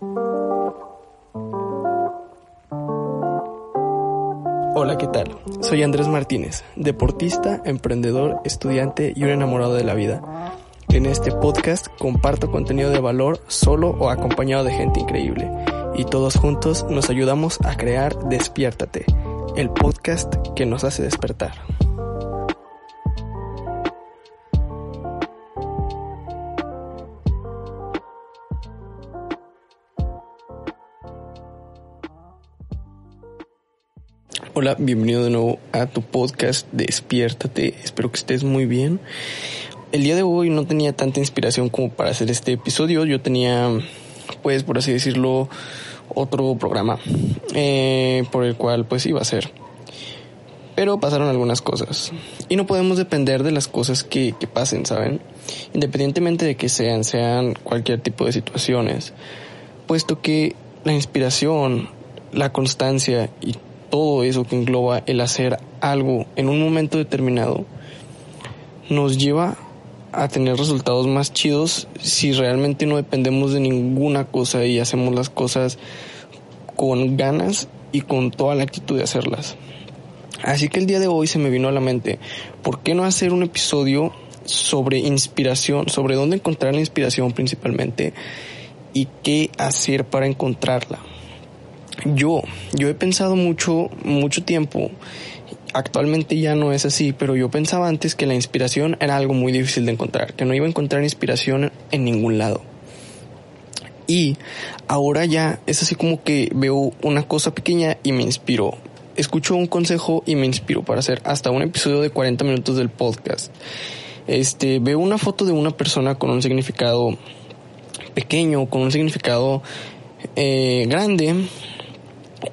Hola, ¿qué tal? Soy Andrés Martínez, deportista, emprendedor, estudiante y un enamorado de la vida. En este podcast comparto contenido de valor solo o acompañado de gente increíble. Y todos juntos nos ayudamos a crear Despiértate, el podcast que nos hace despertar. Hola, bienvenido de nuevo a tu podcast Despiértate. Espero que estés muy bien. El día de hoy no tenía tanta inspiración como para hacer este episodio. Yo tenía, pues, por así decirlo, otro programa eh, por el cual, pues, iba a ser. Pero pasaron algunas cosas. Y no podemos depender de las cosas que, que pasen, ¿saben? Independientemente de que sean, sean cualquier tipo de situaciones. Puesto que la inspiración, la constancia y todo eso que engloba el hacer algo en un momento determinado nos lleva a tener resultados más chidos si realmente no dependemos de ninguna cosa y hacemos las cosas con ganas y con toda la actitud de hacerlas. Así que el día de hoy se me vino a la mente, ¿por qué no hacer un episodio sobre inspiración, sobre dónde encontrar la inspiración principalmente y qué hacer para encontrarla? Yo, yo he pensado mucho, mucho tiempo, actualmente ya no es así, pero yo pensaba antes que la inspiración era algo muy difícil de encontrar, que no iba a encontrar inspiración en ningún lado. Y ahora ya es así como que veo una cosa pequeña y me inspiro. Escucho un consejo y me inspiro para hacer hasta un episodio de 40 minutos del podcast. Este, veo una foto de una persona con un significado pequeño, con un significado eh, grande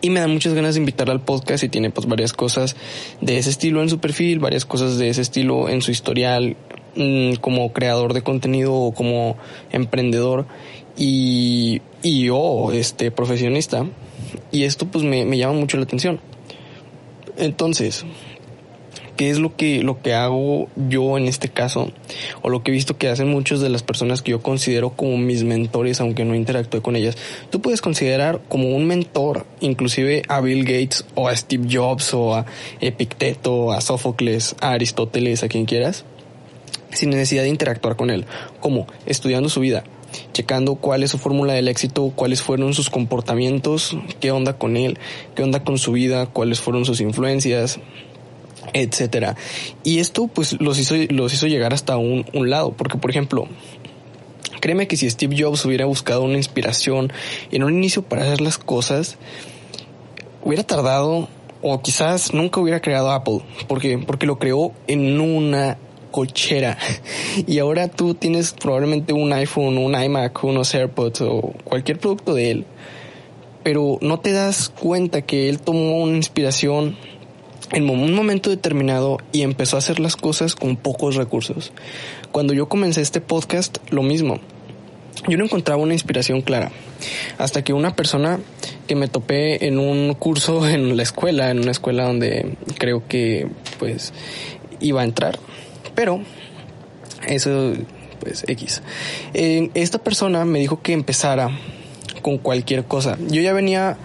y me da muchas ganas de invitarla al podcast y tiene pues varias cosas de ese estilo en su perfil, varias cosas de ese estilo en su historial mm, como creador de contenido o como emprendedor y, y yo, este, profesionista. Y esto pues me, me llama mucho la atención. Entonces, qué es lo que, lo que hago yo en este caso, o lo que he visto que hacen muchas de las personas que yo considero como mis mentores, aunque no interactúe con ellas. Tú puedes considerar como un mentor, inclusive a Bill Gates, o a Steve Jobs, o a Epicteto, a Sófocles, a Aristóteles, a quien quieras, sin necesidad de interactuar con él, como estudiando su vida, checando cuál es su fórmula del éxito, cuáles fueron sus comportamientos, qué onda con él, qué onda con su vida, cuáles fueron sus influencias, etcétera. Y esto pues los hizo, los hizo llegar hasta un, un lado, porque por ejemplo, créeme que si Steve Jobs hubiera buscado una inspiración en un inicio para hacer las cosas, hubiera tardado o quizás nunca hubiera creado Apple, porque porque lo creó en una cochera y ahora tú tienes probablemente un iPhone, un iMac, unos AirPods o cualquier producto de él, pero no te das cuenta que él tomó una inspiración en un momento determinado y empezó a hacer las cosas con pocos recursos. Cuando yo comencé este podcast, lo mismo. Yo no encontraba una inspiración clara. Hasta que una persona que me topé en un curso en la escuela, en una escuela donde creo que pues iba a entrar. Pero eso pues X. Eh, esta persona me dijo que empezara con cualquier cosa. Yo ya venía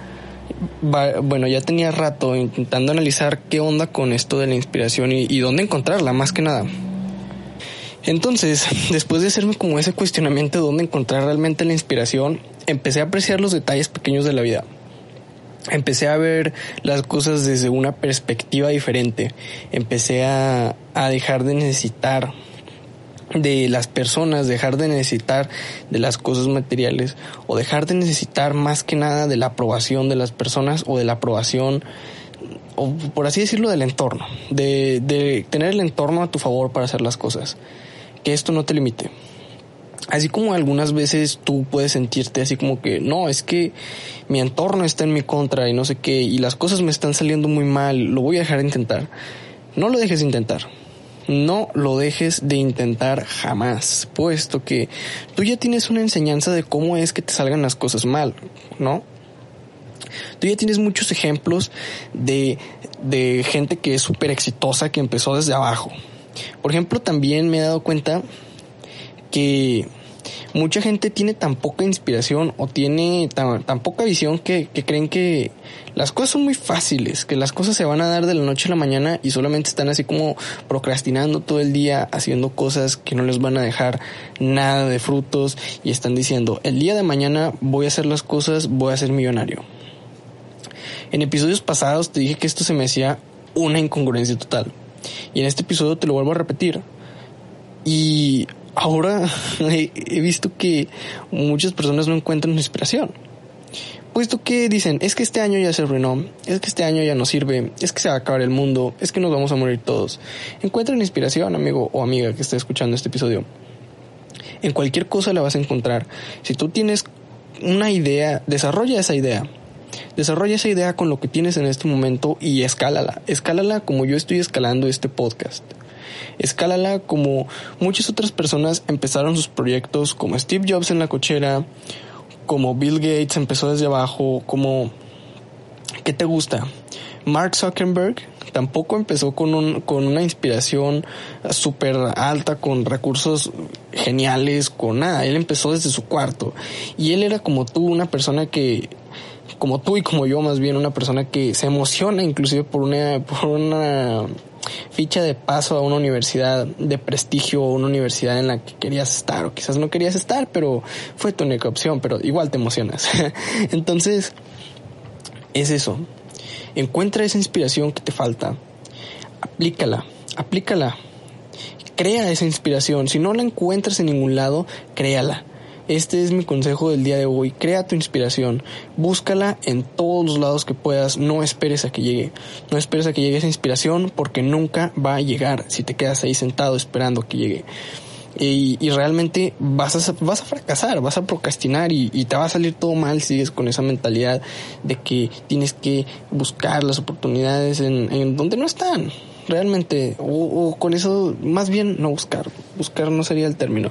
bueno, ya tenía rato intentando analizar qué onda con esto de la inspiración y, dónde encontrarla, más que nada. Entonces, después de hacerme como ese cuestionamiento de dónde encontrar realmente la inspiración, empecé a apreciar los detalles pequeños de la vida. Empecé a ver las cosas desde una perspectiva diferente. Empecé a, a dejar de necesitar de las personas, dejar de necesitar de las cosas materiales o dejar de necesitar más que nada de la aprobación de las personas o de la aprobación o por así decirlo del entorno, de, de tener el entorno a tu favor para hacer las cosas, que esto no te limite. Así como algunas veces tú puedes sentirte así como que no, es que mi entorno está en mi contra y no sé qué, y las cosas me están saliendo muy mal, lo voy a dejar de intentar. No lo dejes de intentar no lo dejes de intentar jamás, puesto que tú ya tienes una enseñanza de cómo es que te salgan las cosas mal, ¿no? Tú ya tienes muchos ejemplos de, de gente que es súper exitosa, que empezó desde abajo. Por ejemplo, también me he dado cuenta que mucha gente tiene tan poca inspiración o tiene tan, poca visión que, que, creen que las cosas son muy fáciles, que las cosas se van a dar de la noche a la mañana y solamente están así como procrastinando todo el día, haciendo cosas que no les van a dejar nada de frutos y están diciendo, el día de mañana voy a hacer las cosas, voy a ser millonario. En episodios pasados te dije que esto se me hacía una incongruencia total. Y en este episodio te lo vuelvo a repetir. Y ahora he, visto que muchas personas no encuentran inspiración. Puesto que dicen, es que este año ya se arruinó, es que este año ya no sirve, es que se va a acabar el mundo, es que nos vamos a morir todos. Encuentran inspiración, amigo o amiga que esté escuchando este episodio. En cualquier cosa la vas a encontrar. Si tú tienes una idea, desarrolla esa idea. Desarrolla esa idea con lo que tienes en este momento y escálala. Escálala como yo estoy escalando este podcast. Escálala como muchas otras personas empezaron sus proyectos, como Steve Jobs en la cochera, como Bill Gates empezó desde abajo, como... ¿Qué te gusta? Mark Zuckerberg tampoco empezó con, un, con una inspiración súper alta, con recursos geniales, con nada. Él empezó desde su cuarto. Y él era como tú, una persona que como tú y como yo más bien una persona que se emociona inclusive por una por una ficha de paso a una universidad de prestigio o una universidad en la que querías estar o quizás no querías estar, pero fue tu única opción, pero igual te emocionas. Entonces, es eso. Encuentra esa inspiración que te falta, aplícala, aplícala. Crea esa inspiración. Si no la encuentras en ningún lado, créala. Este es mi consejo del día de hoy. Crea tu inspiración. Búscala en todos los lados que puedas. No esperes a que llegue. No esperes a que llegue esa inspiración porque nunca va a llegar si te quedas ahí sentado esperando que llegue. Y, realmente vas a, vas a fracasar, vas a procrastinar y, y, te va a salir todo mal si sigues con esa mentalidad de que tienes que buscar las oportunidades en, en donde no están realmente, o, con eso, más bien no buscar, buscar no sería el término,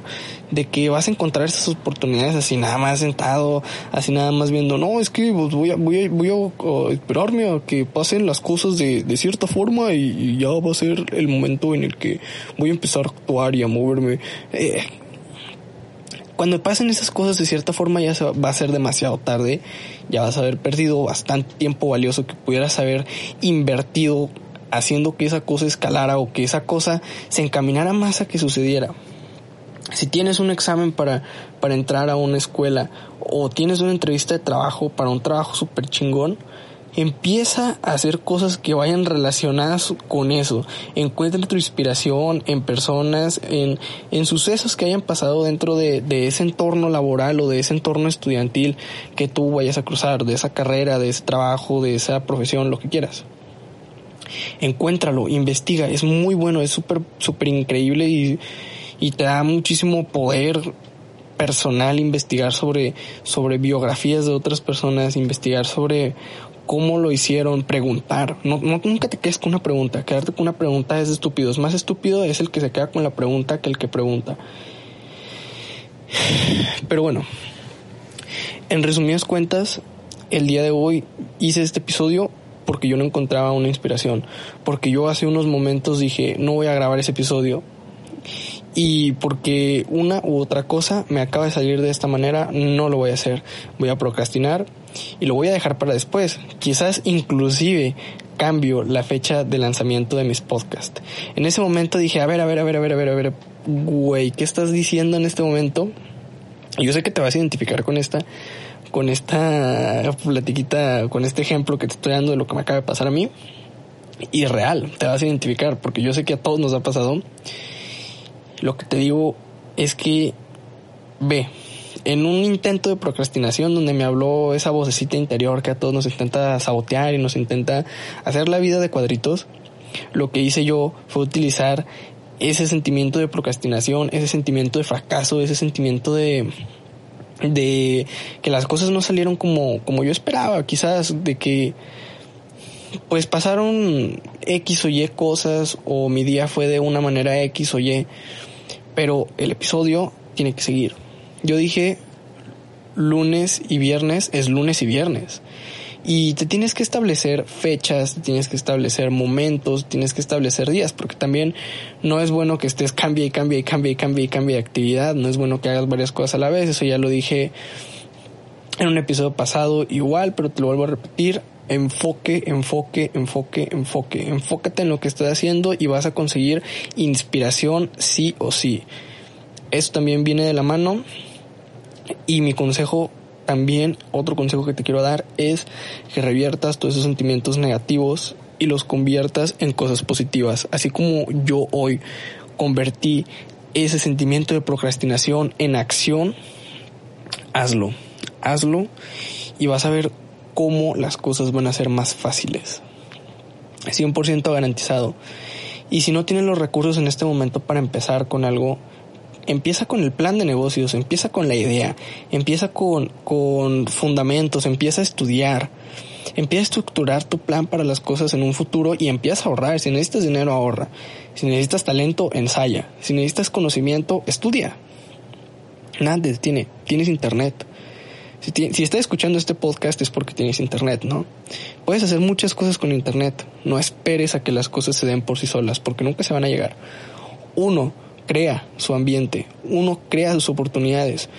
de que vas a encontrar esas oportunidades así nada más sentado, así nada más viendo, no, es que pues, voy a, voy a, voy a esperarme a que pasen las cosas de, de cierta forma y, ya va a ser el momento en el que voy a empezar a actuar y a moverme. Eh, cuando pasen esas cosas de cierta forma ya va a ser demasiado tarde, ya vas a haber perdido bastante tiempo valioso que pudieras haber invertido haciendo que esa cosa escalara o que esa cosa se encaminara más a que sucediera. Si tienes un examen para, para entrar a una escuela o tienes una entrevista de trabajo para un trabajo súper chingón, empieza a hacer cosas que vayan relacionadas con eso. Encuentra tu inspiración en personas, en, en sucesos que hayan pasado dentro de, de, ese entorno laboral o de ese entorno estudiantil que tú vayas a cruzar, de esa carrera, de ese trabajo, de esa profesión, lo que quieras encuéntralo, investiga, es muy bueno, es súper, súper increíble y, y te da muchísimo poder personal investigar sobre, sobre biografías de otras personas, investigar sobre cómo lo hicieron, preguntar. No, no, nunca te quedes con una pregunta. Quedarte con una pregunta es estúpido. Es más estúpido es el que se queda con la pregunta que el que pregunta. Pero bueno, en resumidas cuentas, el día de hoy hice este episodio porque yo no encontraba una inspiración, porque yo hace unos momentos dije, no voy a grabar ese episodio y porque una u otra cosa me acaba de salir de esta manera, no lo voy a hacer, voy a procrastinar y lo voy a dejar para después, quizás inclusive cambio la fecha de lanzamiento de mis podcasts. En ese momento dije, a ver, a ver, a ver, a ver, a ver, a ver, güey, ¿qué estás diciendo en este momento? Yo sé que te vas a identificar con esta, con esta platiquita, con este ejemplo que te estoy dando de lo que me acaba de pasar a mí. Y real, te vas a identificar, porque yo sé que a todos nos ha pasado. Lo que te digo es que ve, en un intento de procrastinación donde me habló esa vocecita interior que a todos nos intenta sabotear y nos intenta hacer la vida de cuadritos, lo que hice yo fue utilizar ese sentimiento de procrastinación, ese sentimiento de fracaso, ese sentimiento de, de que las cosas no salieron como, como yo esperaba, quizás de que pues pasaron X o Y cosas o mi día fue de una manera X o Y, pero el episodio tiene que seguir. Yo dije lunes y viernes es lunes y viernes. Y te tienes que establecer fechas, tienes que establecer momentos, tienes que establecer días, porque también no es bueno que estés cambie y cambie y cambie y cambie y cambie de actividad, no es bueno que hagas varias cosas a la vez, eso ya lo dije en un episodio pasado igual, pero te lo vuelvo a repetir, enfoque, enfoque, enfoque, enfoque, enfócate en lo que estás haciendo y vas a conseguir inspiración sí o sí. Eso también viene de la mano y mi consejo también, otro consejo que te quiero dar es que reviertas todos esos sentimientos negativos y los conviertas en cosas positivas. Así como yo hoy convertí ese sentimiento de procrastinación en acción, hazlo, hazlo y vas a ver cómo las cosas van a ser más fáciles. 100% garantizado. Y si no tienes los recursos en este momento para empezar con algo, empieza con el plan de negocios, empieza con la idea, empieza con, con fundamentos, empieza a estudiar, empieza a estructurar tu plan para las cosas en un futuro y empieza a ahorrar. Si necesitas dinero, ahorra. Si necesitas talento, ensaya. Si necesitas conocimiento, estudia. Nada te detiene. Tienes internet. Si, si, estás escuchando este podcast es porque tienes internet, ¿no? Puedes hacer muchas cosas con internet. No esperes a que las cosas se den por sí solas, porque nunca se van a llegar. Uno, crea su ambiente, uno crea sus oportunidades,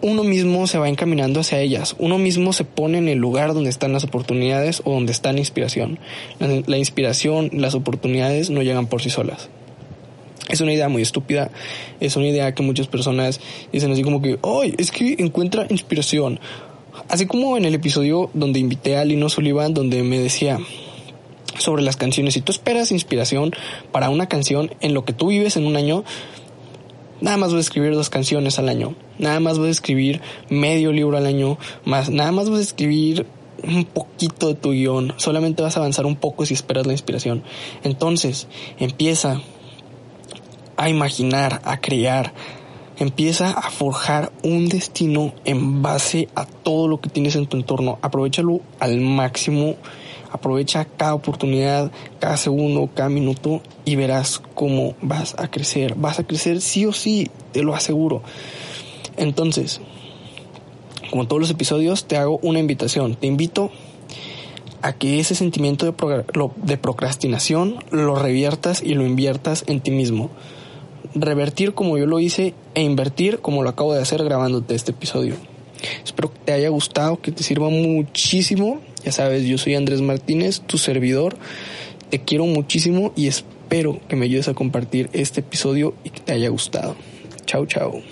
uno mismo se va encaminando hacia ellas, uno mismo se pone en el lugar donde están las oportunidades o donde está la inspiración. La, inspiración, las oportunidades no llegan por sí solas. Es una idea muy estúpida, es una idea que muchas personas dicen así como que, ¡ay! Es que encuentra inspiración. Así como en el episodio donde invité a Lino Sullivan, donde me decía, sobre las canciones. Si tú esperas inspiración para una canción en lo que tú vives en un año, nada más vas a escribir dos canciones al año. Nada más vas a escribir medio libro al año. Más, nada más vas a escribir un poquito de tu guion. Solamente vas a avanzar un poco si esperas la inspiración. Entonces, empieza a imaginar, a crear. Empieza a forjar un destino en base a todo lo que tienes en tu entorno. Aprovechalo al máximo Aprovecha cada oportunidad, cada segundo, cada minuto y verás cómo vas a crecer. Vas a crecer sí o sí, te lo aseguro. Entonces, como todos los episodios, te hago una invitación. Te invito a que ese sentimiento de, procrastinación lo reviertas y lo inviertas en ti mismo. Revertir como yo lo hice e invertir como lo acabo de hacer grabándote este episodio. Espero que te haya gustado, que te sirva muchísimo ya sabes, yo soy Andrés Martínez, tu servidor. Te quiero muchísimo y espero que me ayudes a compartir este episodio y que te haya gustado. Chao, chao.